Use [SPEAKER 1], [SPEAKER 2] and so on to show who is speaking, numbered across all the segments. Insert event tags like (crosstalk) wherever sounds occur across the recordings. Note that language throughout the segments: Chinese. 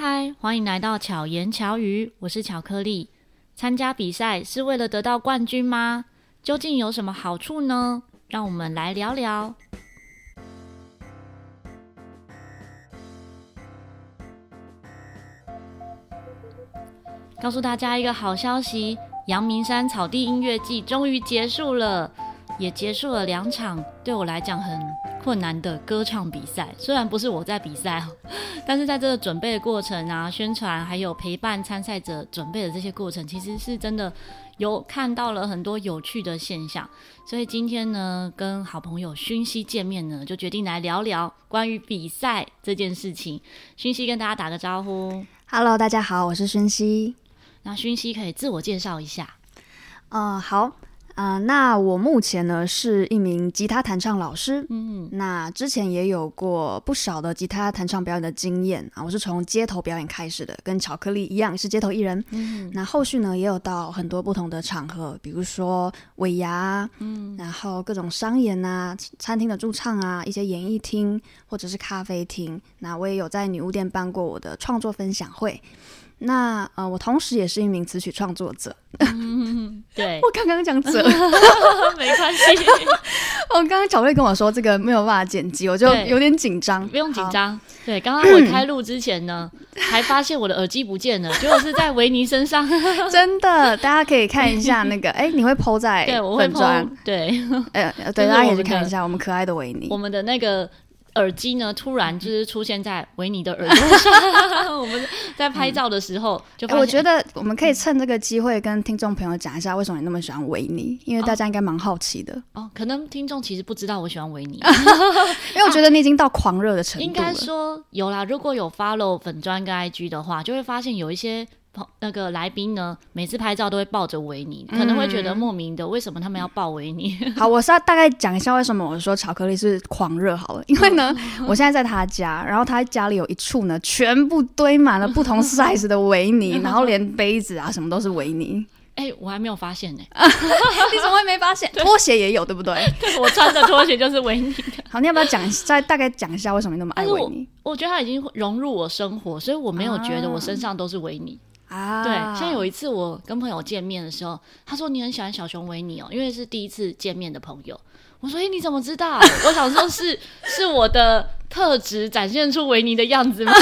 [SPEAKER 1] 嗨，欢迎来到巧言巧语，我是巧克力。参加比赛是为了得到冠军吗？究竟有什么好处呢？让我们来聊聊。告诉大家一个好消息：阳明山草地音乐季终于结束了，也结束了两场对我来讲很困难的歌唱比赛。虽然不是我在比赛，但是在这个准备的过程啊，宣传还有陪伴参赛者准备的这些过程，其实是真的有看到了很多有趣的现象。所以今天呢，跟好朋友勋熙见面呢，就决定来聊聊关于比赛这件事情。勋熙跟大家打个招呼
[SPEAKER 2] ，Hello，大家好，我是勋熙。
[SPEAKER 1] 那勋熙可以自我介绍一下。
[SPEAKER 2] 呃，好，呃，那我目前呢是一名吉他弹唱老师。嗯，那之前也有过不少的吉他弹唱表演的经验啊。我是从街头表演开始的，跟巧克力一样是街头艺人。嗯，那后续呢也有到很多不同的场合，比如说尾牙，嗯，然后各种商演啊、餐厅的驻唱啊、一些演艺厅或者是咖啡厅。那我也有在女巫店办过我的创作分享会。那呃，我同时也是一名词曲创作者。
[SPEAKER 1] 嗯、(laughs) 对，(laughs)
[SPEAKER 2] 我刚刚讲者，(laughs)
[SPEAKER 1] 没关系。
[SPEAKER 2] 我刚刚小瑞跟我说这个没有办法剪辑，我就有点紧张。
[SPEAKER 1] 不用紧张。对，刚刚我开录之前呢，(clears throat) 还发现我的耳机不见了，结果是在维尼身上。
[SPEAKER 2] 真的，大家可以看一下那个，哎、欸，你会 po 在
[SPEAKER 1] 对，我会 po。对，
[SPEAKER 2] 呃，对，大家可以去看一下我们可爱的维尼，
[SPEAKER 1] 我们的那个。耳机呢，突然就是出现在维尼的耳朵上。我们在拍照的时候 (laughs) 就、欸，我
[SPEAKER 2] 觉得我们可以趁这个机会跟听众朋友讲一下，为什么你那么喜欢维尼？因为大家应该蛮好奇的
[SPEAKER 1] 哦，哦。可能听众其实不知道我喜欢维尼，(laughs)
[SPEAKER 2] 因为我觉得你已经到狂热的程度了。应
[SPEAKER 1] 该说有啦，如果有 follow 粉砖跟 IG 的话，就会发现有一些。那个来宾呢，每次拍照都会抱着维尼，可能会觉得莫名的，为什么他们要抱维尼？(laughs)
[SPEAKER 2] 好，我是要大概讲一下为什么我说巧克力是狂热好了，因为呢，我现在在他家，然后他家里有一处呢，全部堆满了不同 size 的维尼，然后连杯子啊什么都是维尼。
[SPEAKER 1] 哎、欸，我还没有发现呢、(laughs)
[SPEAKER 2] 欸，(laughs) 你怎么会没发现？拖鞋也有，对不对？
[SPEAKER 1] 对，我穿的拖鞋就是维尼。
[SPEAKER 2] 好，你要不要讲再大概讲一下为什么你那么爱维尼？
[SPEAKER 1] 我觉得他已经融入我生活，所以我没有觉得我身上都是维尼。
[SPEAKER 2] 啊，
[SPEAKER 1] 对，像有一次我跟朋友见面的时候，他说你很喜欢小熊维尼哦，因为是第一次见面的朋友。我说，哎，你怎么知道？我想说是是我的特质展现出维尼的样子吗？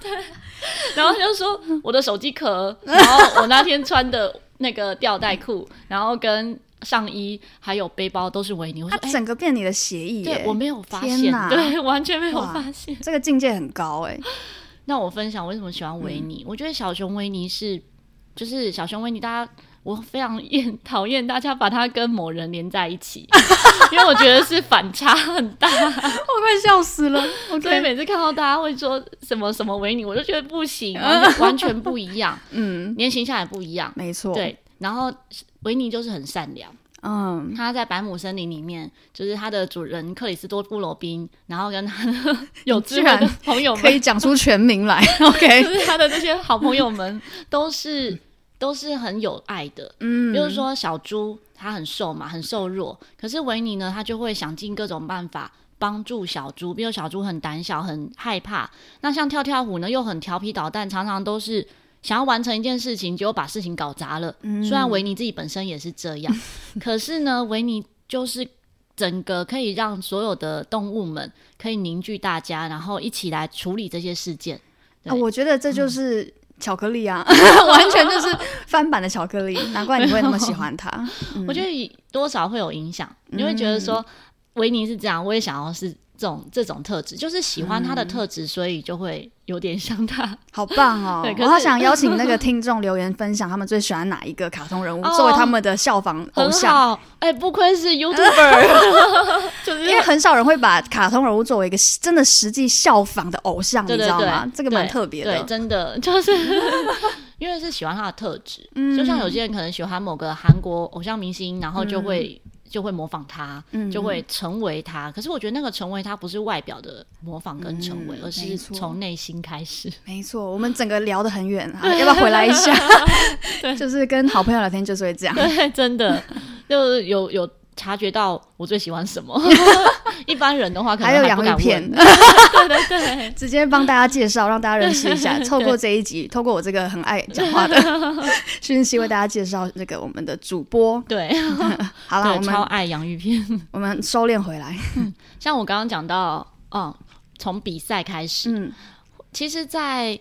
[SPEAKER 1] 对。(laughs) 然后他就说我的手机壳，然后我那天穿的那个吊带裤，然后跟上衣还有背包都是维尼。我说，
[SPEAKER 2] 整个变你的协议耶，
[SPEAKER 1] 对，我没有发现，对，完全没有发现，
[SPEAKER 2] 这个境界很高哎。
[SPEAKER 1] 那我分享为什么喜欢维尼？嗯、我觉得小熊维尼是，就是小熊维尼，大家我非常厌 (laughs) 讨厌大家把它跟某人连在一起，(laughs) 因为我觉得是反差很大，我
[SPEAKER 2] 快笑死了。Okay.
[SPEAKER 1] 所以每次看到大家会说什么什么维尼，我就觉得不行，(laughs) 完全不一样。嗯，连形象也不一样，
[SPEAKER 2] 没错。
[SPEAKER 1] 对，然后维尼就是很善良。嗯，他在百亩森林里面，就是他的主人克里斯多布罗宾，然后跟他的 (laughs) 有智慧的朋友们
[SPEAKER 2] 可以讲出全名来，(laughs) OK，(laughs)
[SPEAKER 1] 就是他的这些好朋友们都是都是很有爱的，嗯，比如说小猪，他很瘦嘛，很瘦弱，可是维尼呢，他就会想尽各种办法帮助小猪，比如小猪很胆小，很害怕，那像跳跳虎呢，又很调皮捣蛋，常常都是。想要完成一件事情，结果把事情搞砸了。嗯、虽然维尼自己本身也是这样，(laughs) 可是呢，维尼就是整个可以让所有的动物们可以凝聚大家，然后一起来处理这些事件。
[SPEAKER 2] 啊，我觉得这就是巧克力啊，嗯、(laughs) 完全就是翻版的巧克力，难怪你会那么喜欢它。(laughs) 嗯、
[SPEAKER 1] 我觉得多少会有影响，你会觉得说维尼是这样，我也想要是。这种这种特质就是喜欢他的特质，嗯、所以就会有点像他，(laughs)
[SPEAKER 2] 好棒哦！(laughs) 我好想邀请那个听众留言分享他们最喜欢哪一个卡通人物，(laughs) 作为他们的效仿偶像。
[SPEAKER 1] 哎、欸，不愧是 YouTuber，就是
[SPEAKER 2] 因为很少人会把卡通人物作为一个真的实际效仿的偶像，你知道吗？这个蛮特别的，
[SPEAKER 1] 对，真的就是因为是喜欢他的特质，嗯、就像有些人可能喜欢某个韩国偶像明星，然后就会。就会模仿他，嗯、就会成为他。可是我觉得那个成为他不是外表的模仿跟成为，嗯、而是从内心开始。
[SPEAKER 2] 没错，我们整个聊得很远啊，(laughs) 要不要回来一下？对就是跟好朋友聊天就是会这样。
[SPEAKER 1] 对，真的就有有察觉到我最喜欢什么。(laughs) 一般人的话可能
[SPEAKER 2] 还，
[SPEAKER 1] 还有洋芋片，(laughs) 对对对，
[SPEAKER 2] 直接帮大家介绍，让大家认识一下。(laughs) 透过这一集，透过我这个很爱讲话的讯息，为大家介绍这个我们的主播。
[SPEAKER 1] 对，
[SPEAKER 2] 好了，我们
[SPEAKER 1] 超爱洋芋片，
[SPEAKER 2] 我们收敛回来。
[SPEAKER 1] 像我刚刚讲到，嗯，从比赛开始，嗯，其实，在。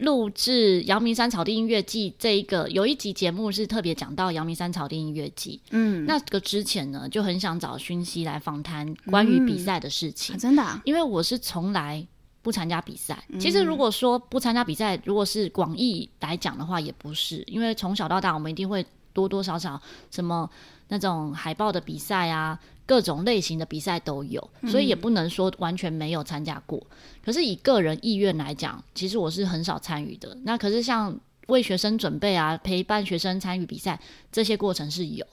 [SPEAKER 1] 录制《阳明山草地音乐季》这一个有一集节目是特别讲到阳明山草地音乐季，嗯，那个之前呢就很想找勋熙来访谈关于比赛的事情，
[SPEAKER 2] 嗯。啊、真的、啊，
[SPEAKER 1] 因为我是从来不参加比赛。其实如果说不参加比赛，如果是广义来讲的话，也不是，因为从小到大我们一定会多多少少什么那种海报的比赛啊。各种类型的比赛都有，所以也不能说完全没有参加过。嗯。可是以个人意愿来讲，其实我是很少参与的。那可是像为学生准备啊，陪伴学生参与比赛这些过程是有。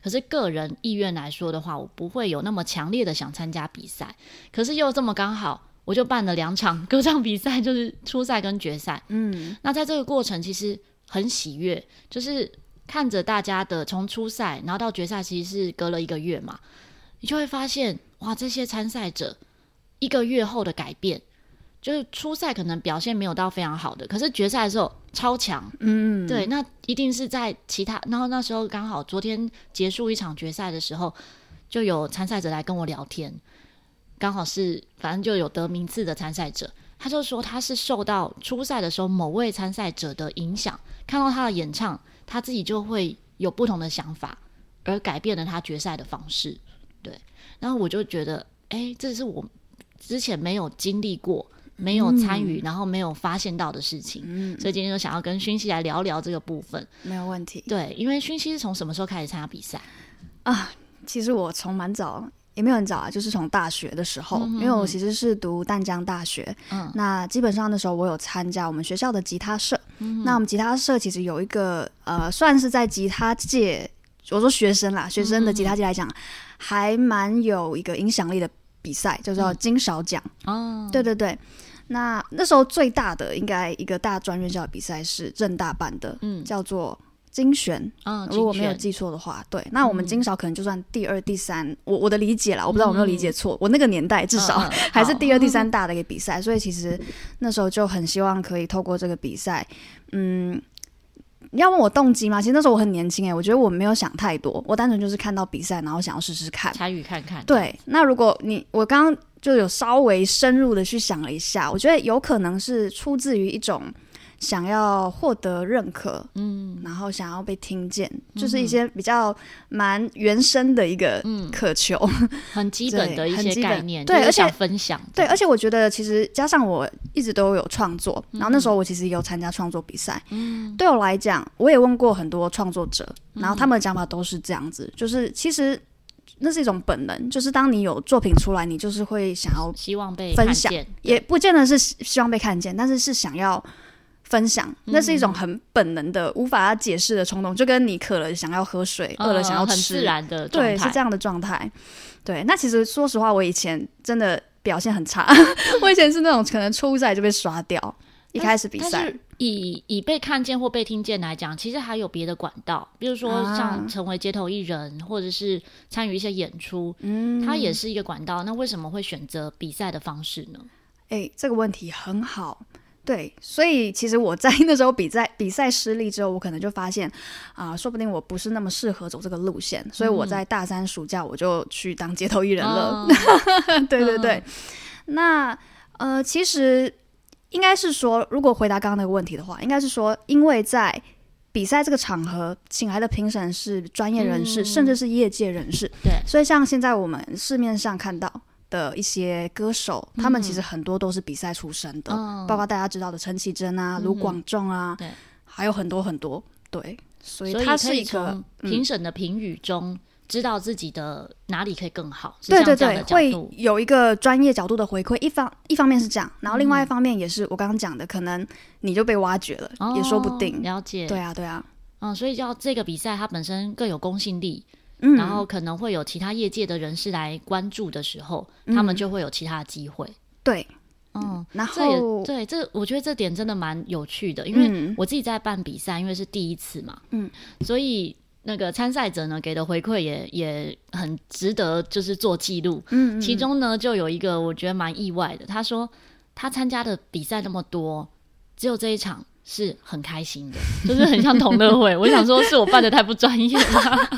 [SPEAKER 1] 可是个人意愿来说的话，我不会有那么强烈的想参加比赛。可是又这么刚好，我就办了两场 (laughs) 歌唱比赛，就是初赛跟决赛。嗯，那在这个过程其实很喜悦，就是看着大家的从初赛然后到决赛，其实是隔了一个月嘛。你就会发现，哇，这些参赛者一个月后的改变，就是初赛可能表现没有到非常好的，可是决赛的时候超强，嗯，对，那一定是在其他，然后那时候刚好昨天结束一场决赛的时候，就有参赛者来跟我聊天，刚好是反正就有得名次的参赛者，他就说他是受到初赛的时候某位参赛者的影响，看到他的演唱，他自己就会有不同的想法，而改变了他决赛的方式。对，然后我就觉得，哎，这是我之前没有经历过、没有参与、嗯，然后没有发现到的事情，嗯，所以今天就想要跟薰希来聊聊这个部分。
[SPEAKER 2] 没有问题。
[SPEAKER 1] 对，因为薰希是从什么时候开始参加比赛
[SPEAKER 2] 啊？其实我从蛮早，也没有很早啊，就是从大学的时候，嗯、因为我其实是读淡江大学，嗯，那基本上那时候我有参加我们学校的吉他社，嗯，那我们吉他社其实有一个呃，算是在吉他界。我说学生啦，学生的吉他界来讲，嗯、还蛮有一个影响力的比赛，就叫金勺奖。哦、嗯，对对对，那那时候最大的应该一个大专院校的比赛是正大办的，嗯，叫做金选。嗯，如果没有记错的话，对，那我们金勺可能就算第二、第三，嗯、我我的理解啦，我不知道我有没有理解错、嗯，我那个年代至少、嗯、(laughs) 还是第二、第三大的一个比赛，所以其实那时候就很希望可以透过这个比赛，嗯。你要问我动机吗？其实那时候我很年轻诶，我觉得我没有想太多，我单纯就是看到比赛，然后想要试试看，
[SPEAKER 1] 参与看看。
[SPEAKER 2] 对，那如果你我刚刚就有稍微深入的去想了一下，我觉得有可能是出自于一种。想要获得认可，嗯，然后想要被听见，嗯、就是一些比较蛮原生的一个渴求，嗯、(laughs)
[SPEAKER 1] 很基本的一些概念，对，而且分享，
[SPEAKER 2] 对，而且我觉得其实加上我一直都有创作，然后那时候我其实也有参加创作比赛，嗯，对我来讲，我也问过很多创作者，然后他们的讲法都是这样子，就是其实那是一种本能，就是当你有作品出来，你就是会想要
[SPEAKER 1] 希望被分享，
[SPEAKER 2] 也不见得是希望被看见，但是是想要。分享，那是一种很本能的、嗯、无法解释的冲动，就跟你渴了想要喝水，饿、嗯、了想要吃，
[SPEAKER 1] 很自然的，
[SPEAKER 2] 对，是这样的状态。对，那其实说实话，我以前真的表现很差，(laughs) 我以前是那种可能初赛就被刷掉，(laughs) 一开始比赛。
[SPEAKER 1] 以以被看见或被听见来讲，其实还有别的管道，比如说像成为街头艺人，啊、或者是参与一些演出，嗯，它也是一个管道。那为什么会选择比赛的方式呢？
[SPEAKER 2] 哎、欸，这个问题很好。对，所以其实我在 (laughs) 那时候比赛比赛失利之后，我可能就发现啊、呃，说不定我不是那么适合走这个路线，所以我在大三暑假我就去当街头艺人了。嗯、(laughs) 对对对，嗯、那呃，其实应该是说，如果回答刚刚那个问题的话，应该是说，因为在比赛这个场合，请来的评审是专业人士、嗯，甚至是业界人士，
[SPEAKER 1] 对，
[SPEAKER 2] 所以像现在我们市面上看到。的一些歌手，他们其实很多都是比赛出身的，嗯，包括大家知道的陈绮贞啊、卢广仲啊，对，还有很多很多，对，所以他是一个
[SPEAKER 1] 评审的评语中，知道自己的哪里可以更好，
[SPEAKER 2] 对对对，会有一个专业角度的回馈。一方一方面是这样，然后另外一方面也是我刚刚讲的，可能你就被挖掘了，哦，也说不定。
[SPEAKER 1] 了解，
[SPEAKER 2] 对啊，对啊，
[SPEAKER 1] 嗯，所以叫这个比赛，它本身更有公信力。嗯，然后可能会有其他业界的人士来关注的时候，嗯、他们就会有其他的机会。
[SPEAKER 2] 对，
[SPEAKER 1] 嗯，然后对这，我觉得这点真的蛮有趣的，因为我自己在办比赛，因为是第一次嘛，嗯，所以那个参赛者呢给的回馈也也很值得，就是做记录。
[SPEAKER 2] 嗯，嗯，
[SPEAKER 1] 其中呢就有一个我觉得蛮意外的，他说他参加的比赛那么多，只有这一场是很开心的，就是很像同乐会。我想说是我办的太不专业了。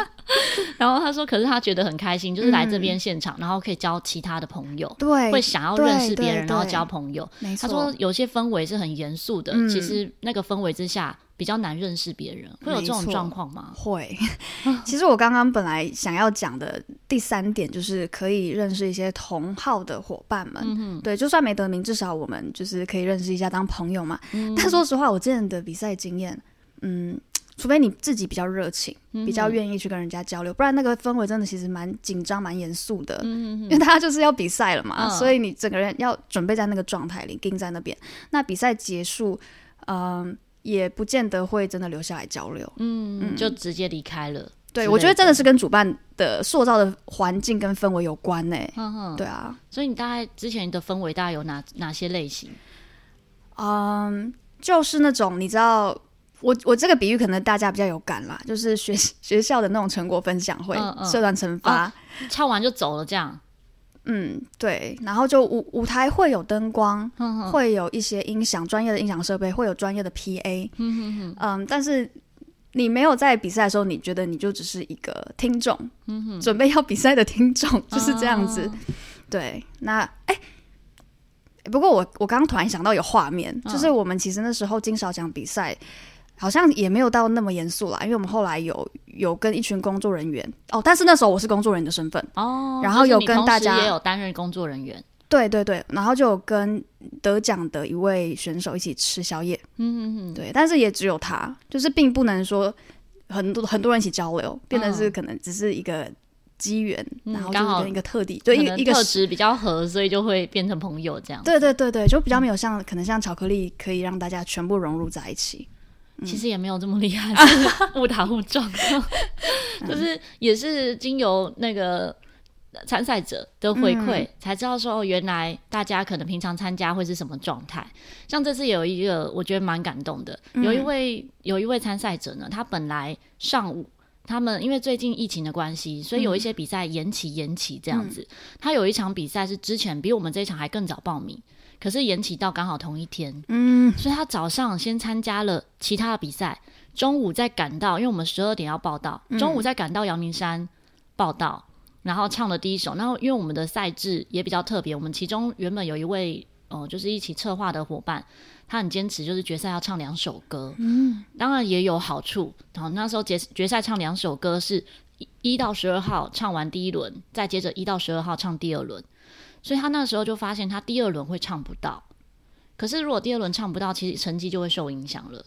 [SPEAKER 1] 然后他说：“可是他觉得很开心，就是来这边现场，嗯、然后可以交其他的朋友，
[SPEAKER 2] 对，
[SPEAKER 1] 会想要认识别人，然后交朋友。
[SPEAKER 2] 没错。
[SPEAKER 1] 他说有些氛围是很严肃的，嗯、其实那个氛围之下比较难认识别人，会有这种状况吗？
[SPEAKER 2] 会。(laughs) 其实我刚刚本来想要讲的第三点就是可以认识一些同号的伙伴们，嗯、对，就算没得名，至少我们就是可以认识一下当朋友嘛。嗯、但说实话，我之前的比赛经验，嗯。”除非你自己比较热情，嗯、比较愿意去跟人家交流，不然那个氛围真的其实蛮紧张、蛮严肃的。嗯、因为大家就是要比赛了嘛，嗯、所以你整个人要准备在那个状态里，定在那边。那比赛结束，嗯、呃，也不见得会真的留下来交流，嗯，嗯
[SPEAKER 1] 就直接离开了。
[SPEAKER 2] 对，我觉得真的是跟主办的塑造的环境跟氛围有关呢。
[SPEAKER 1] 嗯哼，
[SPEAKER 2] 对啊。
[SPEAKER 1] 所以你大概之前的氛围大概有哪哪些类型？
[SPEAKER 2] 嗯，就是那种你知道。我我这个比喻可能大家比较有感啦，就是学 (laughs) 学校的那种成果分享会，嗯嗯、社团惩罚，
[SPEAKER 1] 哦，唱完就走了这样。
[SPEAKER 2] 嗯，对，然后就舞舞台会有灯光，会有一些音响，专业的音响设备，会有专业的 PA。嗯，但是你没有在比赛的时候，你觉得你就只是一个听众，嗯、准备要比赛的听众 (laughs) 就是这样子。哦、对，那哎。不过我我刚刚突然想到有画面，嗯、就是我们其实那时候金勺奖比赛。好像也没有到那么严肃啦，因为我们后来有有跟一群工作人员哦，但是那时候我是工作人员的身份
[SPEAKER 1] 哦，
[SPEAKER 2] 然后有跟大家
[SPEAKER 1] 也有担任工作人员，
[SPEAKER 2] 对对对，然后就有跟得奖的一位选手一起吃宵夜，嗯嗯嗯，对，但是也只有他，就是并不能说很多很多人一起交流，变得是可能只是一个机缘，嗯、然后就跟一个特地对一个一个
[SPEAKER 1] 特质比较合，所以就会变成朋友这样，
[SPEAKER 2] 对对对对，就比较没有像、嗯、可能像巧克力可以让大家全部融入在一起。
[SPEAKER 1] 其实也没有这么厉害，(laughs) 误打误撞，(laughs) 就是也是经由那个参赛者的回馈，才知道说哦，原来大家可能平常参加会是什么状态。像这次有一个我觉得蛮感动的，有一位有一位参赛者呢，他本来上午他们因为最近疫情的关系，所以有一些比赛延期延期这样子。他有一场比赛是之前比我们这一场还更早报名。可是延期到刚好同一天，嗯，所以他早上先参加了其他的比赛，中午再赶到，因为我们十二点要报道，中午再赶到阳明山报到，然后唱了第一首。然后因为我们的赛制也比较特别，我们其中原本有一位哦、呃，就是一起策划的伙伴，他很坚持，就是决赛要唱两首歌，嗯，当然也有好处。然后那时候决决赛唱两首歌是一到十二号唱完第一轮，再接着一到十二号唱第二轮。所以他那时候就发现，他第二轮会唱不到。可是如果第二轮唱不到，其实成绩就会受影响了。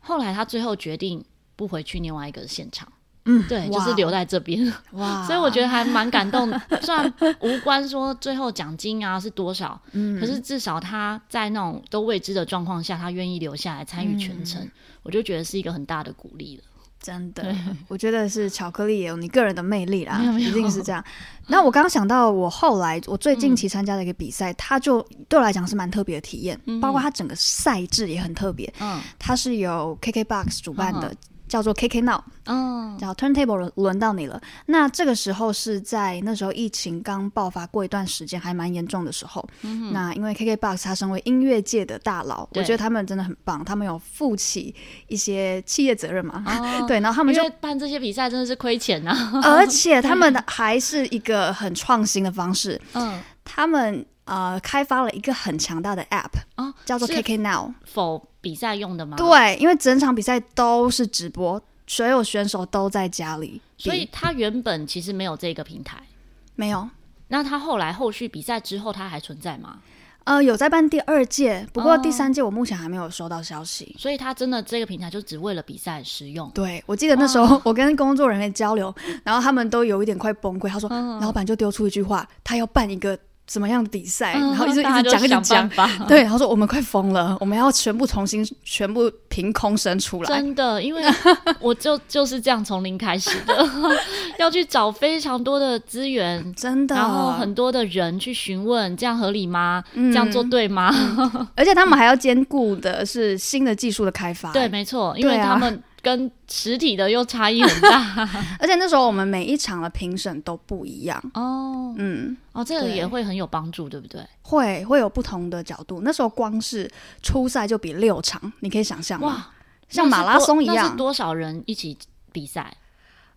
[SPEAKER 1] 后来他最后决定不回去另外一个现场，嗯，对，就是留在这边。(laughs) 哇，所以我觉得还蛮感动。虽然无关说最后奖金啊是多少，嗯，可是至少他在那种都未知的状况下，他愿意留下来参与全程，嗯、我就觉得是一个很大的鼓励了。
[SPEAKER 2] 真的，我觉得是巧克力也有你个人的魅力啦，一定是这样。那我刚刚想到，我后来我最近期参加的一个比赛，嗯、它就对我来讲是蛮特别的体验，嗯、包括它整个赛制也很特别。嗯，它是由 KKBOX 主办的。嗯叫做 KK Now，嗯，叫 Turntable 轮轮到你了。那这个时候是在那时候疫情刚爆发过一段时间，还蛮严重的时候。嗯、那因为 KKBOX 他身为音乐界的大佬，我觉得他们真的很棒，他们有负起一些企业责任嘛。哦、(laughs) 对，然后他们就
[SPEAKER 1] 办这些比赛真的是亏钱啊，
[SPEAKER 2] 而且他们还是一个很创新的方式。(laughs) 嗯，他们呃开发了一个很强大的 App，哦，叫做 KK Now。
[SPEAKER 1] 否。比赛用的吗？
[SPEAKER 2] 对，因为整场比赛都是直播，所有选手都在家里，
[SPEAKER 1] 所以他原本其实没有这个平台，
[SPEAKER 2] 没有。
[SPEAKER 1] 那他后来后续比赛之后，他还存在吗？
[SPEAKER 2] 呃，有在办第二届，不过第三届我目前还没有收到消息。
[SPEAKER 1] 所以他真的这个平台就只为了比赛使用。
[SPEAKER 2] 对，我记得那时候我跟工作人员交流，然后他们都有一点快崩溃。他说，老板就丢出一句话，他要办一个。什么样的比赛？嗯、然后一直一直讲一直讲，对，然后说我们快疯了，我们要全部重新，全部凭空生出来。
[SPEAKER 1] 真的，因为 (laughs) 我就就是这样从零开始的，(laughs) 要去找非常多的资源，(laughs)
[SPEAKER 2] 真的，
[SPEAKER 1] 然后很多的人去询问，这样合理吗？嗯、这样做对吗？
[SPEAKER 2] 而且他们还要兼顾的是新的技术的开发。
[SPEAKER 1] 对，没错，因为他们。跟实体的又差异很大。(laughs)
[SPEAKER 2] 而且那时候我们每一场的评审都不一样
[SPEAKER 1] 哦，
[SPEAKER 2] 嗯，
[SPEAKER 1] 哦，这个也会很有帮助，对不对？
[SPEAKER 2] 会会有不同的角度。那时候光是初赛就比六场，你可以想象吗？哇，像马拉松一
[SPEAKER 1] 样，多少人一起比赛？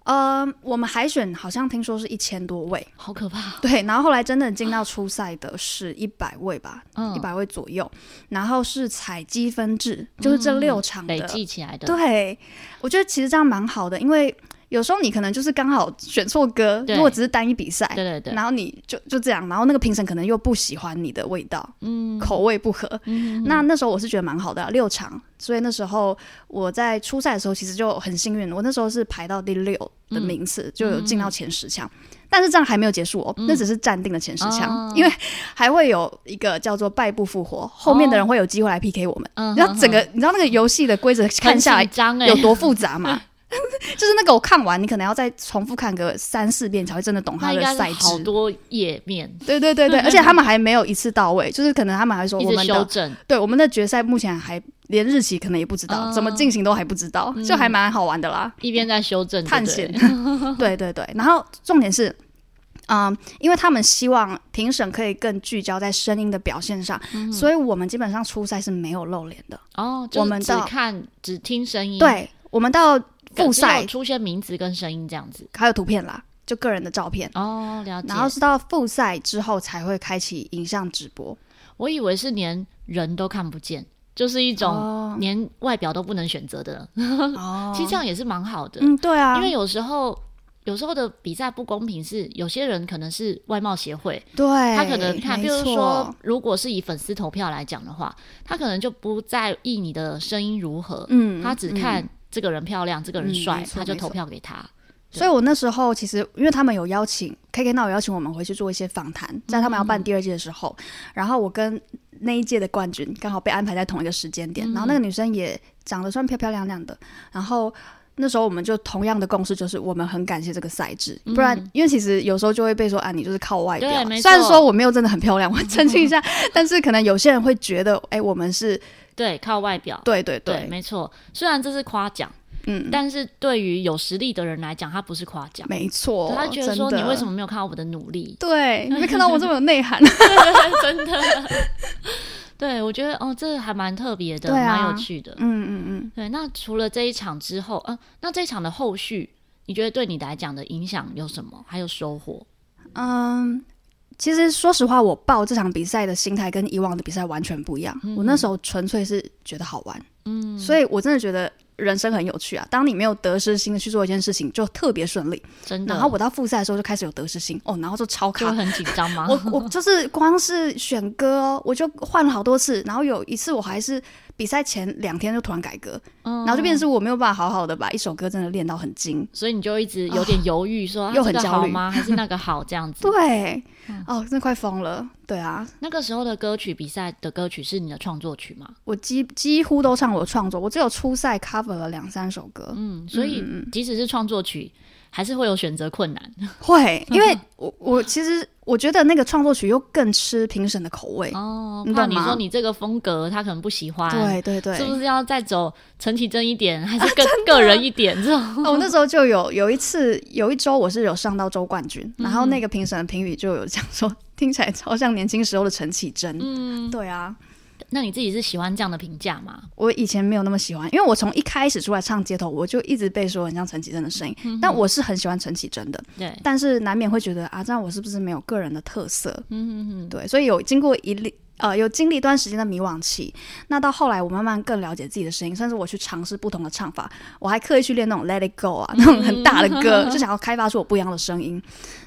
[SPEAKER 2] 呃，我们海选好像听说是一千多位，
[SPEAKER 1] 好可怕。
[SPEAKER 2] 对，然后后来真的进到初赛的是一百位吧，一百、嗯、位左右。然后是采积分制，就是这六
[SPEAKER 1] 场累计起来的。
[SPEAKER 2] 对，我觉得其实这样蛮好的，因为。有时候你可能就是刚好选错歌，如果只是单一比赛，
[SPEAKER 1] 对对对，
[SPEAKER 2] 然后你就就这样，然后那个评审可能又不喜欢你的味道，嗯，口味不合，嗯，那那时候我是觉得蛮好的，六场，所以那时候我在初赛的时候其实就很幸运，我那时候是排到第六的名次，嗯、就有进到前十强，嗯、但是这样还没有结束哦，嗯、那只是暂定的前十强，嗯、因为还会有一个叫做败部复活，后面的人会有机会来 PK 我们，嗯，然后整个你知道那个游戏的规则看下来有多复杂吗？(laughs) 就是那个我看完，你可能要再重复看个三四遍才会真的懂他的赛制。
[SPEAKER 1] 好多页面，
[SPEAKER 2] 对对对对，(laughs) 而且他们还没有一次到位，就是可能他们还说我们
[SPEAKER 1] 修正。
[SPEAKER 2] 对，我们的决赛目前还连日期可能也不知道，怎么进行都还不知道，就还蛮好玩的啦。
[SPEAKER 1] 一边在修正
[SPEAKER 2] 探险，(laughs) 对对对。然后重点是，嗯，因为他们希望评审可以更聚焦在声音的表现上，所以我们基本上初赛是没有露脸的
[SPEAKER 1] 哦。我们只看只听声音，
[SPEAKER 2] 对，我们到。复赛
[SPEAKER 1] 出现名字跟声音这样子，
[SPEAKER 2] 还有图片啦，就个人的照片
[SPEAKER 1] 哦，了解。
[SPEAKER 2] 然后是到复赛之后才会开启影像直播。
[SPEAKER 1] 我以为是连人都看不见，就是一种连外表都不能选择的。哦，(laughs) 其实这样也是蛮好的。
[SPEAKER 2] 嗯，对啊，
[SPEAKER 1] 因为有时候有时候的比赛不公平是有些人可能是外貌协会，
[SPEAKER 2] 对，
[SPEAKER 1] 他可能看，比如说如果是以粉丝投票来讲的话，他可能就不在意你的声音如何，嗯，他只看。这个人漂亮，这个人帅，嗯、他就投票给他。
[SPEAKER 2] 所以我那时候其实，因为他们有邀请，KK Now 有邀请我们回去做一些访谈，在他们要办第二届的时候，嗯、然后我跟那一届的冠军刚好被安排在同一个时间点，嗯、然后那个女生也长得算漂漂亮亮的，然后那时候我们就同样的共识就是，我们很感谢这个赛制，不然、嗯、因为其实有时候就会被说啊，你就是靠外表。虽然说我没有真的很漂亮，我澄清一下，(laughs) 但是可能有些人会觉得，哎，我们是
[SPEAKER 1] 对靠外表，
[SPEAKER 2] 对对对，
[SPEAKER 1] 对，没错，虽然这是夸奖。嗯，但是对于有实力的人来讲，他不是夸奖，
[SPEAKER 2] 没错，
[SPEAKER 1] 他觉得说你为什么没有看到我的努力？
[SPEAKER 2] 对，(laughs) 你没看到我这么有内涵，(laughs)
[SPEAKER 1] 真的。对，我觉得哦，这还蛮特别的，蛮有趣的。
[SPEAKER 2] 嗯嗯嗯。
[SPEAKER 1] 对，那除了这一场之后，呃，那这一场的后续，你觉得对你来讲的影响有什么？还有收获？
[SPEAKER 2] 嗯，其实说实话，我报这场比赛的心态跟以往的比赛完全不一样。我那时候纯粹是觉得好玩，嗯，所以我真的觉得。人生很有趣啊！当你没有得失心的去做一件事情，就特别顺利。
[SPEAKER 1] 真的。
[SPEAKER 2] 然后我到复赛的时候就开始有得失心哦，然后就超卡，
[SPEAKER 1] 就很紧张吗？
[SPEAKER 2] 我我就是光是选歌哦，我就换了好多次。然后有一次我还是比赛前两天就突然改歌，嗯、然后就变成是我没有办法好好的把一首歌真的练到很精，
[SPEAKER 1] 所以你就一直有点犹豫说，说、啊、又很焦虑吗？还是那个好这样子？(laughs)
[SPEAKER 2] 对，嗯、哦，真的快疯了。对啊，
[SPEAKER 1] 那个时候的歌曲比赛的歌曲是你的创作曲吗？
[SPEAKER 2] 我几几乎都唱我的创作，我只有初赛 cover 了两三首歌。
[SPEAKER 1] 嗯，所以即使是创作曲，还是会有选择困难。
[SPEAKER 2] 会，因为 (laughs) 我我其实。我觉得那个创作曲又更吃评审的口味
[SPEAKER 1] 哦，怕你说你这个风格他可能不喜欢，
[SPEAKER 2] 对对对，
[SPEAKER 1] 是不是要再走陈绮贞一点，还是 (laughs) 更个人一点这种？
[SPEAKER 2] 我那时候就有有一次有一周我是有上到周冠军，然后那个评审的评语就有讲说，听起来超像年轻时候的陈绮贞。嗯，对啊。
[SPEAKER 1] 那你自己是喜欢这样的评价吗？
[SPEAKER 2] 我以前没有那么喜欢，因为我从一开始出来唱街头，我就一直被说很像陈绮贞的声音。嗯、但我是很喜欢陈绮贞的，对。但是难免会觉得啊，这样我是不是没有个人的特色？嗯嗯嗯。对，所以有经过一历呃，有经历一段时间的迷惘期。那到后来，我慢慢更了解自己的声音，甚至我去尝试不同的唱法。我还刻意去练那种 Let It Go 啊，那种很大的歌，嗯、就想要开发出我不一样的声音。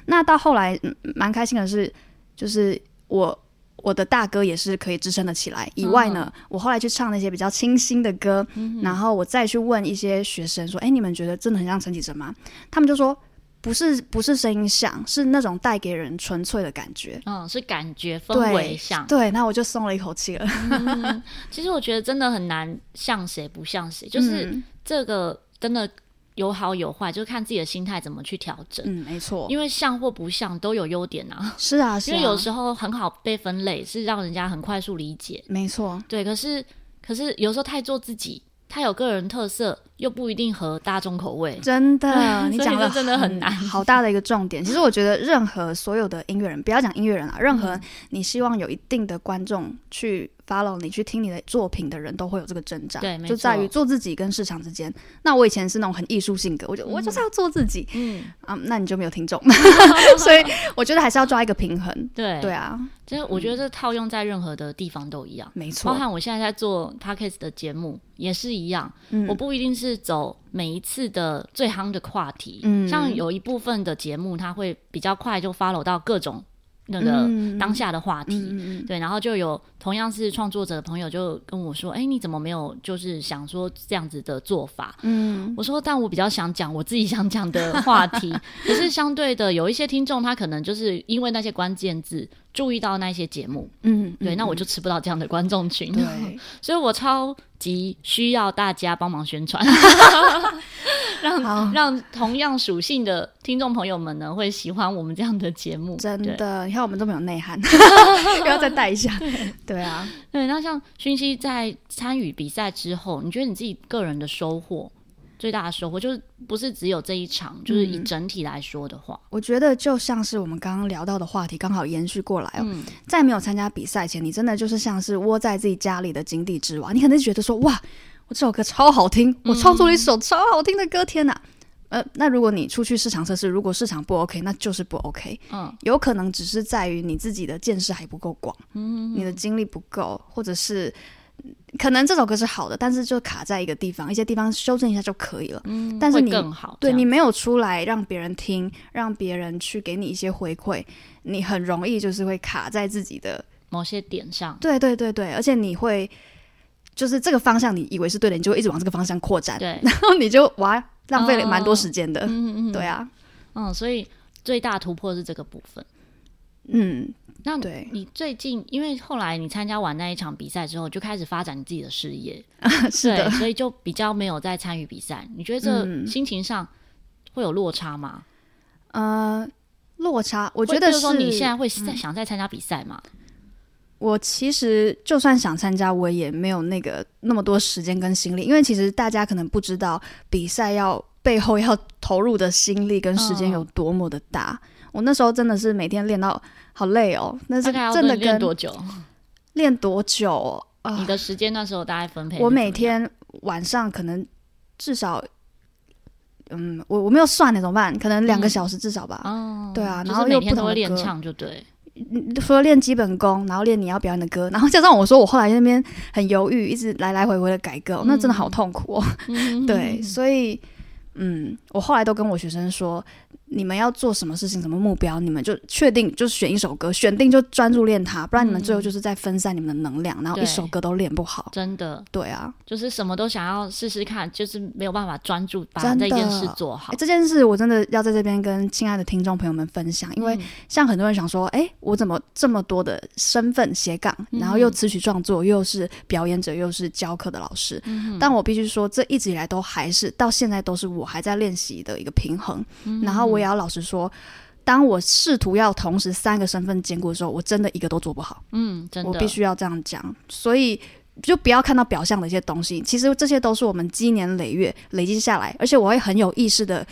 [SPEAKER 2] 那到后来，蛮、嗯、开心的是，就是我。我的大哥也是可以支撑得起来。以外呢，嗯、我后来去唱那些比较清新的歌，嗯、然后我再去问一些学生说：“哎，你们觉得真的很像陈绮贞吗？”他们就说：“不是，不是声音像，是那种带给人纯粹的感觉。”
[SPEAKER 1] 嗯，是感觉氛围像。
[SPEAKER 2] 对，那我就松了一口气了。
[SPEAKER 1] 嗯、其实我觉得真的很难像谁不像谁，就是这个真的。有好有坏，就是看自己的心态怎么去调整。
[SPEAKER 2] 嗯，没错，
[SPEAKER 1] 因为像或不像都有优点啊。
[SPEAKER 2] 是啊，是啊。
[SPEAKER 1] 因为有时候很好被分类，是让人家很快速理解。
[SPEAKER 2] 没错，
[SPEAKER 1] 对。可是，可是有时候太做自己，他有个人特色，又不一定合大众口味。
[SPEAKER 2] 真的，(laughs) 你讲的
[SPEAKER 1] 真的很难，
[SPEAKER 2] 好大的一个重点。其实我觉得，任何所有的音乐人，不要讲音乐人啊，任何你希望有一定的观众去 follow 你去听你的作品的人都会有这个挣扎，
[SPEAKER 1] 对，
[SPEAKER 2] 就在于做自己跟市场之间。那我以前是那种很艺术性格，我就、嗯、我就是要做自己，嗯。啊，那你就没有听众，(laughs) (laughs) 所以我觉得还是要抓一个平衡。(laughs)
[SPEAKER 1] 对。
[SPEAKER 2] 对啊，
[SPEAKER 1] 就是我觉得这套用在任何的地方都一样，
[SPEAKER 2] 没错。
[SPEAKER 1] 包含我现在在做 Podcast 的节目也是一样，嗯、我不一定是走每一次的最夯的话题，嗯，像有一部分的节目，它会比较快就 follow 到各种。那个当下的话题，嗯、对，然后就有同样是创作者的朋友就跟我说：“哎、欸，你怎么没有就是想说这样子的做法？”嗯，我说：“但我比较想讲我自己想讲的话题，(laughs) 可是相对的，有一些听众他可能就是因为那些关键字注意到那些节目，嗯，对，那我就吃不到这样的观众群，对，(laughs) 所以我超级需要大家帮忙宣传。(laughs) ”让让同样属性的听众朋友们呢，会喜欢我们这样的节目。
[SPEAKER 2] 真的，你看我们都没有内涵，(laughs) 不要再带一下。对啊，
[SPEAKER 1] 对。那像勋熙在参与比赛之后，你觉得你自己个人的收获最大的收获，就是不是只有这一场，就是以整体来说的话，嗯、
[SPEAKER 2] 我觉得就像是我们刚刚聊到的话题，刚好延续过来哦。嗯、在没有参加比赛前，你真的就是像是窝在自己家里的井底之蛙，你可能觉得说哇。我这首歌超好听，我创作了一首超好听的歌，天哪！呃，那如果你出去市场测试，如果市场不 OK，那就是不 OK。嗯，有可能只是在于你自己的见识还不够广，嗯，你的经历不够，或者是可能这首歌是好的，但是就卡在一个地方，一些地方修正一下就可以了。嗯，但是你
[SPEAKER 1] 更好，
[SPEAKER 2] 对你没有出来让别人听，让别人去给你一些回馈，你很容易就是会卡在自己的
[SPEAKER 1] 某些点上。
[SPEAKER 2] 对对对对，而且你会。就是这个方向，你以为是对的，你就会一直往这个方向扩展，
[SPEAKER 1] 对，
[SPEAKER 2] 然后你就哇，浪费了蛮多时间的，嗯嗯，对啊，
[SPEAKER 1] 嗯，所以最大突破是这个部分，
[SPEAKER 2] 嗯，
[SPEAKER 1] 那对你最近，因为后来你参加完那一场比赛之后，就开始发展你自己的事业，(laughs)
[SPEAKER 2] 是的，
[SPEAKER 1] 所以就比较没有再参与比赛。你觉得这心情上会有落差吗？
[SPEAKER 2] 呃，落差，我觉得是
[SPEAKER 1] 说你现在会再想再参加比赛吗？
[SPEAKER 2] 我其实就算想参加，我也没有那个那么多时间跟心力，因为其实大家可能不知道比赛要背后要投入的心力跟时间有多么的大。嗯、我那时候真的是每天练到好累哦，那是真的跟
[SPEAKER 1] 练多久？
[SPEAKER 2] 练多久？啊、
[SPEAKER 1] 你的时间那时候大概分配？
[SPEAKER 2] 我每天晚上可能至少，嗯，我我没有算那怎么办？可能两个小时至少吧。哦、嗯，对啊，然后又不同的
[SPEAKER 1] 练唱就对。
[SPEAKER 2] 除了练基本功，然后练你要表演的歌，然后加上我说我后来那边很犹豫，一直来来回回的改歌，嗯、那真的好痛苦哦。嗯、(laughs) 对，所以嗯，我后来都跟我学生说。你们要做什么事情，什么目标，你们就确定，就选一首歌，选定就专注练它，不然你们最后就是在分散你们的能量，嗯、然后一首歌都练不好。
[SPEAKER 1] 真的，
[SPEAKER 2] 对啊，
[SPEAKER 1] 就是什么都想要试试看，就是没有办法专注把这件事做好。
[SPEAKER 2] 欸、这件事我真的要在这边跟亲爱的听众朋友们分享，因为像很多人想说，哎、欸，我怎么这么多的身份斜杠，然后又词曲创作，又是表演者，又是教课的老师，嗯、但我必须说，这一直以来都还是到现在都是我还在练习的一个平衡，嗯、然后我。我也要老实说，当我试图要同时三个身份兼顾的时候，我真的一个都做不好。
[SPEAKER 1] 嗯，真的，
[SPEAKER 2] 我必须要这样讲。所以就不要看到表象的一些东西，其实这些都是我们积年累月累积下来。而且我会很有意识的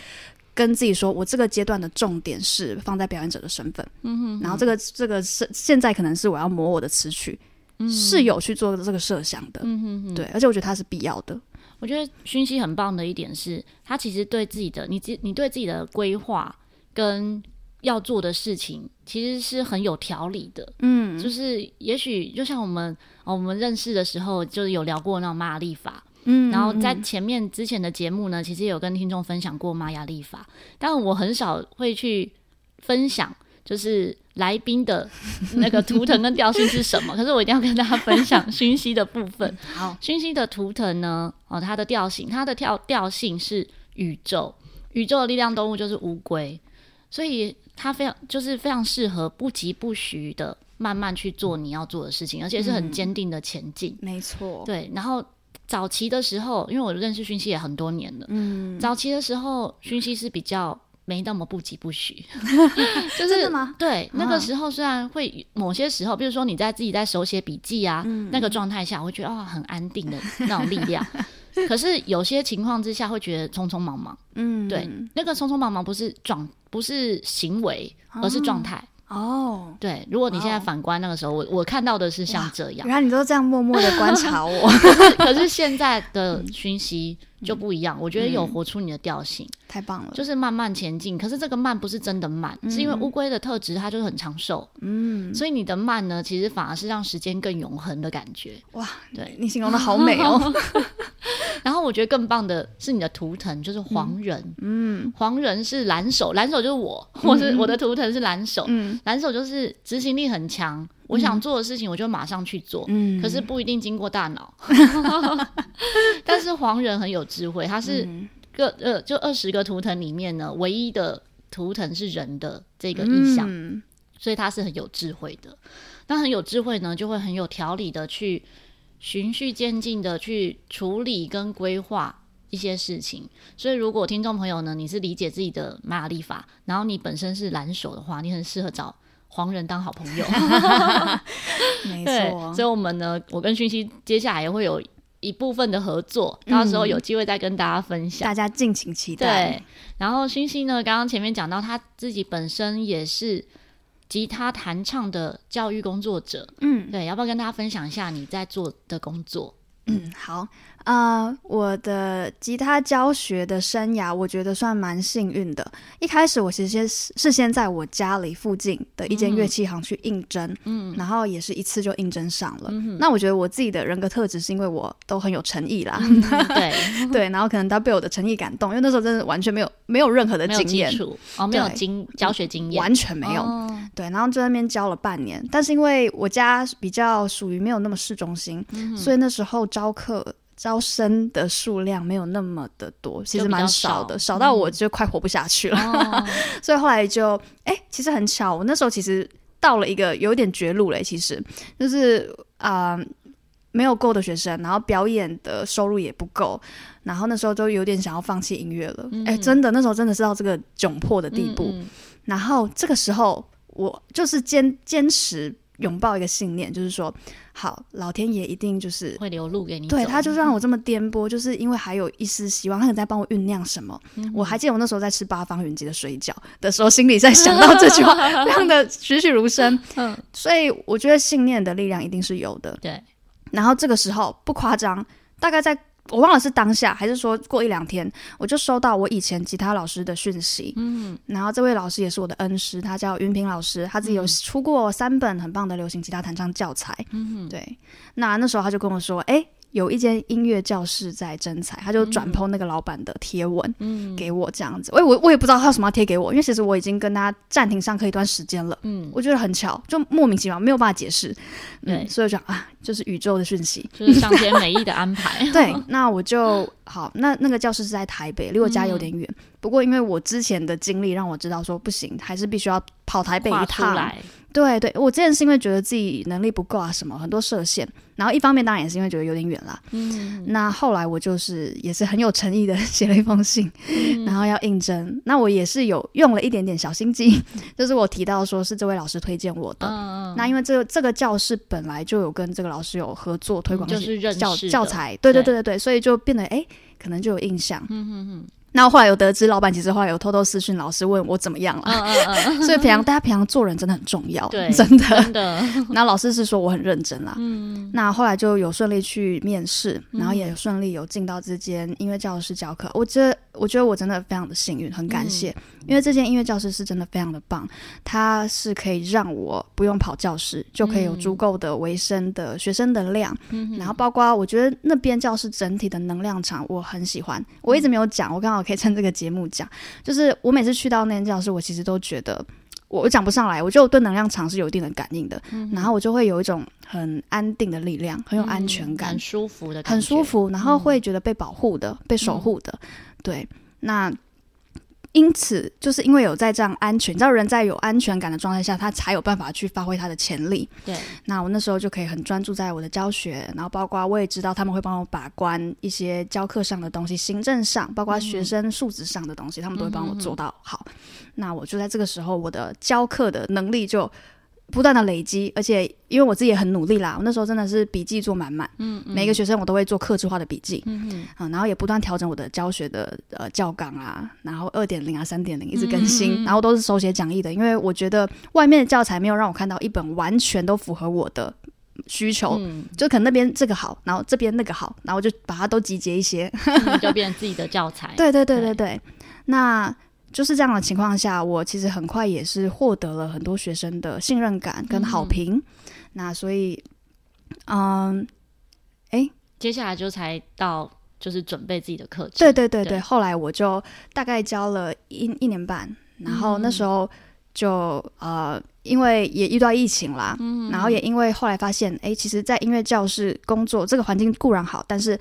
[SPEAKER 2] 跟自己说，我这个阶段的重点是放在表演者的身份。嗯哼，哼，然后这个这个是现在可能是我要磨我的词曲，嗯、是有去做这个设想的。嗯哼哼，对，而且我觉得它是必要的。
[SPEAKER 1] 我觉得薰希很棒的一点是，他其实对自己的你自你对自己的规划跟要做的事情，其实是很有条理的。嗯，就是也许就像我们哦，我们认识的时候，就是有聊过那种玛雅历法。嗯，然后在前面之前的节目呢，其实也有跟听众分享过玛雅历法，但我很少会去分享。就是来宾的那个图腾跟调性是什么？(laughs) 可是我一定要跟大家分享讯息的部分。(laughs) 好，讯息的图腾呢？哦，它的调性，它的调调性是宇宙，宇宙的力量动物就是乌龟，所以它非常就是非常适合不疾不徐的慢慢去做你要做的事情，而且是很坚定的前进。
[SPEAKER 2] 没错，
[SPEAKER 1] 对。然后早期的时候，因为我认识讯息也很多年了，嗯，早期的时候讯息是比较。没那么不疾不徐，(laughs) 就是？对，那个时候虽然会某些时候，比如说你在自己在手写笔记啊，嗯、那个状态下，我会觉得啊、哦，很安定的那种力量。(laughs) 可是有些情况之下会觉得匆匆忙忙。嗯，对，那个匆匆忙忙不是状，不是行为，而是状态。哦，对，如果你现在反观那个时候，我我看到的是像这样。
[SPEAKER 2] 原来你都这样默默的观察我。(laughs)
[SPEAKER 1] 可是现在的讯息就不一样，我觉得有活出你的调性，
[SPEAKER 2] 太棒了。
[SPEAKER 1] 就是慢慢前进，可是这个慢不是真的慢，是因为乌龟的特质它就是很长寿。嗯，所以你的慢呢，其实反而是让时间更永恒的感觉。哇，对，
[SPEAKER 2] 你形容的好美哦。(laughs)
[SPEAKER 1] 然后我觉得更棒的是你的图腾，就是黄人。嗯，黄人是蓝手，蓝手就是我，我是我的图腾是蓝手。嗯，蓝手就是执行力很强，我想做的事情我就马上去做。嗯，可是不一定经过大脑。(laughs) 但是黄人很有智慧，他是个呃，就二十个图腾里面呢，唯一的图腾是人的这个意象，所以他是很有智慧的。那很有智慧呢，就会很有条理的去。循序渐进的去处理跟规划一些事情，所以如果听众朋友呢，你是理解自己的玛雅历法，然后你本身是蓝手的话，你很适合找黄人当好朋友。(laughs)
[SPEAKER 2] 没错，
[SPEAKER 1] 所以我们呢，我跟讯息接下来也会有一部分的合作，到时候有机会再跟大家分享，
[SPEAKER 2] 大家敬请期待。
[SPEAKER 1] 对，然后薰希呢，刚刚前面讲到他自己本身也是。吉他弹唱的教育工作者，嗯，对，要不要跟大家分享一下你在做的工作？
[SPEAKER 2] 嗯，好。啊，uh, 我的吉他教学的生涯，我觉得算蛮幸运的。一开始我其实先是先在我家里附近的一间乐器行去应征，嗯，然后也是一次就应征上了。嗯、那我觉得我自己的人格特质是因为我都很有诚意啦，嗯、(laughs) 对对，然后可能他被我的诚意感动，因为那时候真的完全没有没有任何的经验，
[SPEAKER 1] 哦，没有经教学经验，
[SPEAKER 2] 完全没有。哦、对，然后就在那边教了半年，但是因为我家比较属于没有那么市中心，嗯、所以那时候招课。招生的数量没有那么的多，其实蛮少的，少，少到我就快活不下去了。嗯、(laughs) 所以后来就，哎、欸，其实很巧，我那时候其实到了一个有点绝路嘞。其实就是啊、呃，没有够的学生，然后表演的收入也不够，然后那时候就有点想要放弃音乐了。哎、嗯欸，真的，那时候真的是到这个窘迫的地步。然后这个时候，我就是坚坚持拥抱一个信念，就是说。好，老天爷一定就是
[SPEAKER 1] 会留路给你。
[SPEAKER 2] 对，他就让我这么颠簸，就是因为还有一丝希望，他在帮我酝酿什么。嗯、我还记得我那时候在吃八方云集的水饺的时候，心里在想到这句话，(laughs) 非常的栩栩如生。嗯，(laughs) 所以我觉得信念的力量一定是有的。对，然后这个时候不夸张，大概在。我忘了是当下还是说过一两天，我就收到我以前吉他老师的讯息。嗯，然后这位老师也是我的恩师，他叫云平老师，他自己有出过三本很棒的流行吉他弹唱教材。对。那那时候他就跟我说：“哎、欸。”有一间音乐教室在征才，他就转 po 那个老板的贴文，嗯，给我这样子。我我我也不知道他有什么要贴给我，因为其实我已经跟他暂停上课一段时间了。嗯，我觉得很巧，就莫名其妙，没有办法解释。对、嗯，所以讲啊，就是宇宙的讯息，
[SPEAKER 1] 就是上天美意的安排。(laughs)
[SPEAKER 2] 对，那我就好。那那个教室是在台北，离我家有点远。嗯、不过因为我之前的经历让我知道说不行，还是必须要跑台北一趟。对对，我之前是因为觉得自己能力不够啊，什么很多设限，然后一方面当然也是因为觉得有点远啦。嗯，那后来我就是也是很有诚意的 (laughs) 写了一封信，嗯、(laughs) 然后要应征。那我也是有用了一点点小心机，(laughs) 就是我提到说是这位老师推荐我的。嗯、那因为这个这个教室本来就有跟这个老师有合作推广教，就是教教材。对对对对对，对所以就变得哎，可能就有印象。嗯嗯嗯。那后来有得知，老板其实后来有偷偷私讯老师问我怎么样了，嗯嗯嗯、(laughs) 所以平常大家平常做人真的很重要，对，(laughs) 真的。真的。(laughs) 那老师是说我很认真啦，嗯，那后来就有顺利去面试，然后也顺利有进到这间音乐教室教课。我觉得，我觉得我真的非常的幸运，很感谢，嗯、因为这间音乐教室是真的非常的棒，它是可以让我不用跑教室就可以有足够的维生的学生的量，嗯，然后包括我觉得那边教室整体的能量场我很喜欢，我一直没有讲，我刚好。可以趁这个节目讲，就是我每次去到那间教室，我其实都觉得我讲不上来，我就对能量场是有一定的感应的，嗯、然后我就会有一种很安定的力量，很有安全感，
[SPEAKER 1] 嗯、很舒服的，
[SPEAKER 2] 很舒服，然后会觉得被保护的，嗯、被守护的，对，那。因此，就是因为有在这样安全，你知道人在有安全感的状态下，他才有办法去发挥他的潜力。对，那我那时候就可以很专注在我的教学，然后包括我也知道他们会帮我把关一些教课上的东西，行政上，包括学生素质上的东西，嗯、他们都会帮我做到好。那我就在这个时候，我的教课的能力就不断的累积，而且因为我自己也很努力啦，我那时候真的是笔记做满满，嗯，嗯，每个学生我都会做克制化的笔记，嗯嗯，啊，然后也不断调整我的教学的呃教纲啊，然后二点零啊三点零一直更新，然后都是手写讲义的，因为我觉得外面的教材没有让我看到一本完全都符合我的需求，嗯，就可能那边这个好，然后这边那个好，然后我就把它都集结一些，(laughs)
[SPEAKER 1] 嗯、就变成自己的教材，(laughs)
[SPEAKER 2] 对对对对对，对。那。就是这样的情况下，我其实很快也是获得了很多学生的信任感跟好评。嗯、那所以，嗯，哎，
[SPEAKER 1] 接下来就才到就是准备自己的课程。
[SPEAKER 2] 对对对对，对后来我就大概教了一一年半，然后那时候就、嗯、呃，因为也遇到疫情啦，嗯、然后也因为后来发现，哎，其实，在音乐教室工作这个环境固然好，但是。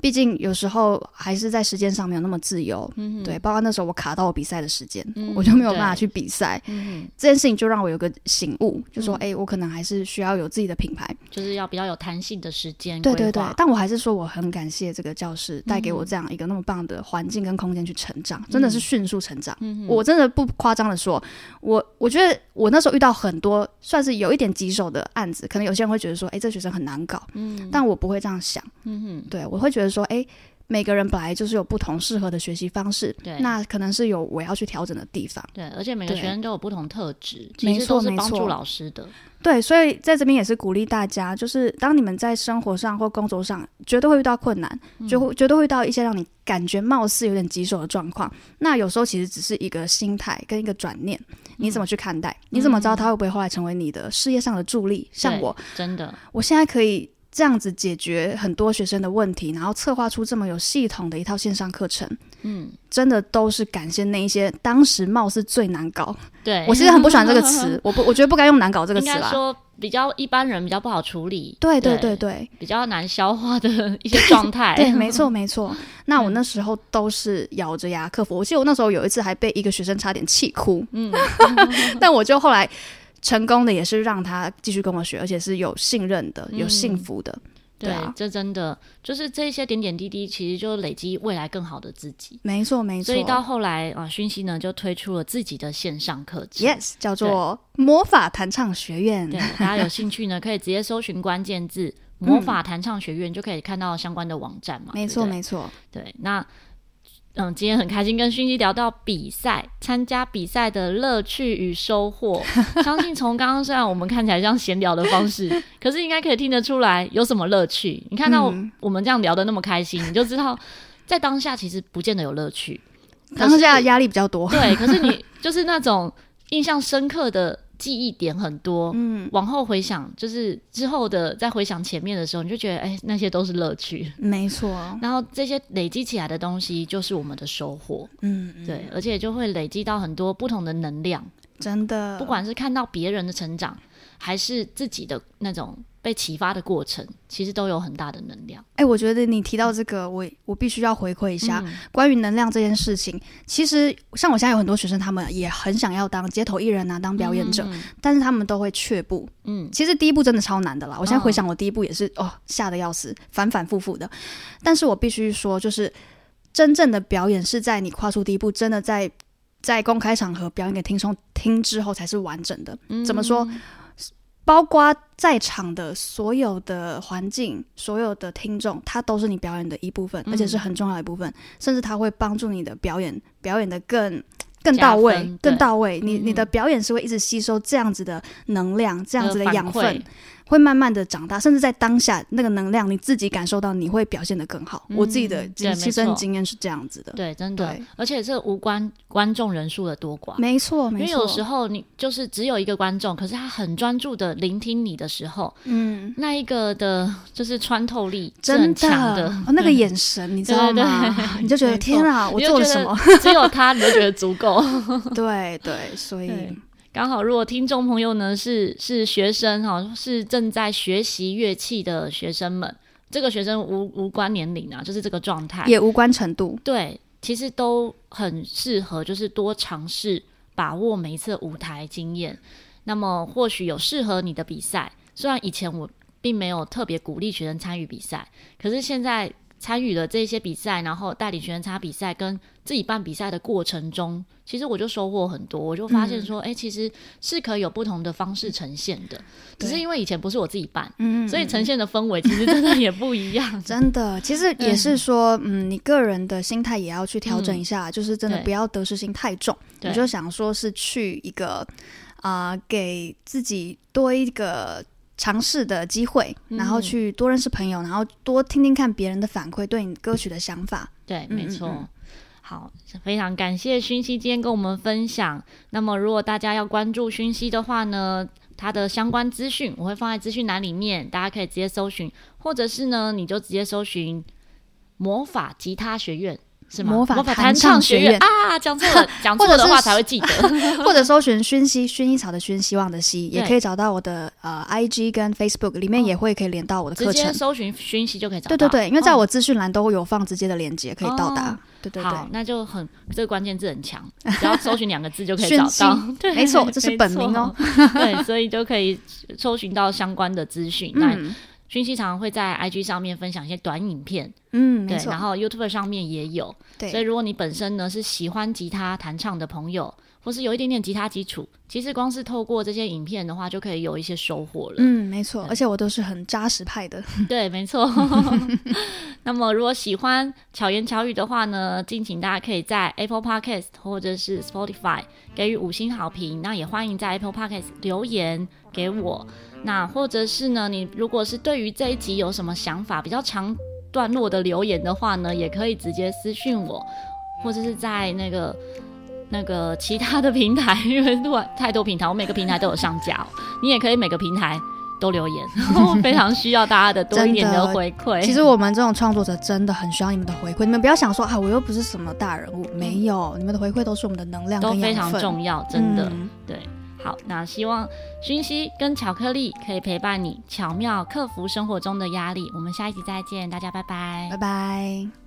[SPEAKER 2] 毕竟有时候还是在时间上没有那么自由，嗯、对，包括那时候我卡到我比赛的时间，嗯、我就没有办法去比赛。嗯、这件事情就让我有个醒悟，就说，哎、我可能还是需要有自己的品牌，
[SPEAKER 1] 就是要比较有弹性的时间。
[SPEAKER 2] 对对对，但我还是说我很感谢这个教室带给我这样一个那么棒的环境跟空间去成长，嗯、真的是迅速成长。嗯、我真的不夸张的说，我我觉得我那时候遇到很多算是有一点棘手的案子，可能有些人会觉得说，哎、欸，这学生很难搞，嗯，但我不会这样想。嗯哼，对我会觉得说，哎、欸。每个人本来就是有不同适合的学习方式，对，那可能是有我要去调整的地方，对，
[SPEAKER 1] 而且每个学生都有不同特质，
[SPEAKER 2] 对
[SPEAKER 1] 其实都是帮助老师的，
[SPEAKER 2] 对，所以在这边也是鼓励大家，就是当你们在生活上或工作上绝对会遇到困难，就会、嗯、绝对会遇到一些让你感觉貌似有点棘手的状况，那有时候其实只是一个心态跟一个转念，你怎么去看待？嗯、你怎么知道他会不会后来成为你的事业上的助力？像我，
[SPEAKER 1] 真的，
[SPEAKER 2] 我现在可以。这样子解决很多学生的问题，然后策划出这么有系统的一套线上课程，嗯，真的都是感谢那一些当时貌似最难搞。
[SPEAKER 1] 对，
[SPEAKER 2] 我其实很不喜欢这个词，(laughs) 我不，我觉得不该用难搞这个词啦。
[SPEAKER 1] 说比较一般人比较不好处理，
[SPEAKER 2] 对对对对，
[SPEAKER 1] 比较难消化的一些状态。(laughs)
[SPEAKER 2] 对，没错没错。(laughs) 那我那时候都是咬着牙克服。我记得我那时候有一次还被一个学生差点气哭，嗯，但我就后来。成功的也是让他继续跟我学，而且是有信任的、有幸福的。嗯、对，对啊，这
[SPEAKER 1] 真的就是这些点点滴滴，其实就累积未来更好的自己。
[SPEAKER 2] 没错，没错。
[SPEAKER 1] 所以到后来啊，讯息呢就推出了自己的线上课程
[SPEAKER 2] ，Yes，叫做魔法弹唱学院。
[SPEAKER 1] 对，大家有兴趣呢，可以直接搜寻关键字“ (laughs) 魔法弹唱学院”，就可以看到相关的网站嘛。
[SPEAKER 2] 没错，没错。
[SPEAKER 1] 对，那。嗯，今天很开心跟薰希聊到比赛，参加比赛的乐趣与收获。(laughs) 相信从刚刚虽然我们看起来像闲聊的方式，可是应该可以听得出来有什么乐趣。你看到我们这样聊的那么开心，嗯、你就知道在当下其实不见得有乐趣，
[SPEAKER 2] 当下压力比较多。
[SPEAKER 1] 对，可是你就是那种印象深刻的。记忆点很多，嗯，往后回想，就是之后的再回想前面的时候，你就觉得，哎、欸，那些都是乐趣，
[SPEAKER 2] 没错。(laughs)
[SPEAKER 1] 然后这些累积起来的东西，就是我们的收获，嗯，嗯，对，而且就会累积到很多不同的能量，
[SPEAKER 2] 真的，
[SPEAKER 1] 不管是看到别人的成长，还是自己的那种。被启发的过程，其实都有很大的能量。
[SPEAKER 2] 哎、欸，我觉得你提到这个，我我必须要回馈一下、嗯、(laughs) 关于能量这件事情。其实像我现在有很多学生，他们也很想要当街头艺人啊，当表演者，嗯、但是他们都会却步。嗯，其实第一步真的超难的啦。我现在回想，我第一步也是哦，吓得要死，反反复复的。但是我必须说，就是真正的表演是在你跨出第一步，真的在在公开场合表演给听众听之后才是完整的。嗯、怎么说？包括在场的所有的环境，所有的听众，他都是你表演的一部分，嗯、而且是很重要的一部分，甚至他会帮助你的表演表演的更更到位，更到位。你你的表演是会一直吸收这样子的能量，这样子的养分。会慢慢的长大，甚至在当下那个能量，你自己感受到，你会表现得更好。嗯、我自己的亲身经验是这样子的，
[SPEAKER 1] 对，真的，而且这无关观众人数的多寡，
[SPEAKER 2] 没错，没错。因为
[SPEAKER 1] 有时候你就是只有一个观众，可是他很专注的聆听你的时候，嗯，那一个的就是穿透力是很强的，
[SPEAKER 2] 哦，那个眼神，嗯、你知道吗？(laughs) 你就觉得天啊，我做了什么？
[SPEAKER 1] 只有他，你就觉得足够。(laughs)
[SPEAKER 2] 对对，所以。
[SPEAKER 1] 刚好，如果听众朋友呢是是学生哈，是正在学习乐器的学生们，这个学生无无关年龄啊，就是这个状态，
[SPEAKER 2] 也无关程度。
[SPEAKER 1] 对，其实都很适合，就是多尝试，把握每一次舞台经验。那么或许有适合你的比赛，虽然以前我并没有特别鼓励学生参与比赛，可是现在参与了这些比赛，然后带领学生参加比赛，跟自己办比赛的过程中，其实我就收获很多。我就发现说，哎、嗯欸，其实是可以有不同的方式呈现的。只是因为以前不是我自己办，嗯，所以呈现的氛围其实真的也不一样。
[SPEAKER 2] 真的，其实也是说，嗯，你个人的心态也要去调整一下，嗯、就是真的不要得失心太重。你就想说是去一个啊、呃，给自己多一个。尝试的机会，然后去多认识朋友，嗯、然后多听听看别人的反馈，对你歌曲的想法。
[SPEAKER 1] 对，没错。嗯嗯嗯好，非常感谢熏希今天跟我们分享。那么，如果大家要关注熏希的话呢，他的相关资讯我会放在资讯栏里面，大家可以直接搜寻，或者是呢，你就直接搜寻魔法吉他学院。是吗？
[SPEAKER 2] 魔法弹唱学院
[SPEAKER 1] 啊，讲错了，(laughs) 讲错的话才会记得。(laughs)
[SPEAKER 2] 或者搜寻薰希，薰衣草的薰，希望的希，也可以找到我的呃 IG 跟 Facebook 里面也会可以连到我的课程。直接
[SPEAKER 1] 搜寻薰希就可以找到。
[SPEAKER 2] 对对对，因为在我资讯栏都会有放直接的连接，可以到达。哦、对对
[SPEAKER 1] 对，那就很这个关键字很强，只要搜寻两个字就可以找到。(laughs) 对，
[SPEAKER 2] 没错，这是本名哦。
[SPEAKER 1] 对，所以就可以搜寻到相关的资讯。嗯。薰希常常会在 IG 上面分享一些短影片，嗯，对，然后 YouTube 上面也有，对，所以如果你本身呢是喜欢吉他弹唱的朋友，或是有一点点吉他基础，其实光是透过这些影片的话，就可以有一些收获了。
[SPEAKER 2] 嗯，没错，而且我都是很扎实派的。(laughs)
[SPEAKER 1] 对，没错。(laughs) 那么如果喜欢巧言巧语的话呢，敬请大家可以在 Apple Podcast 或者是 Spotify 给予五星好评，那也欢迎在 Apple Podcast 留言给我。那或者是呢，你如果是对于这一集有什么想法，比较长段落的留言的话呢，也可以直接私讯我，或者是在那个那个其他的平台，(laughs) 因为太多平台，我每个平台都有上架，你也可以每个平台都留言，(laughs) 非常需要大家的多一点的回馈。
[SPEAKER 2] 其实我们这种创作者真的很需要你们的回馈，你们不要想说啊，我又不是什么大人物，没有，你们的回馈都是我们的能量，
[SPEAKER 1] 都非常重要，真的，嗯、对。好，那希望讯息跟巧克力可以陪伴你，巧妙克服生活中的压力。我们下一集再见，大家拜拜，
[SPEAKER 2] 拜拜。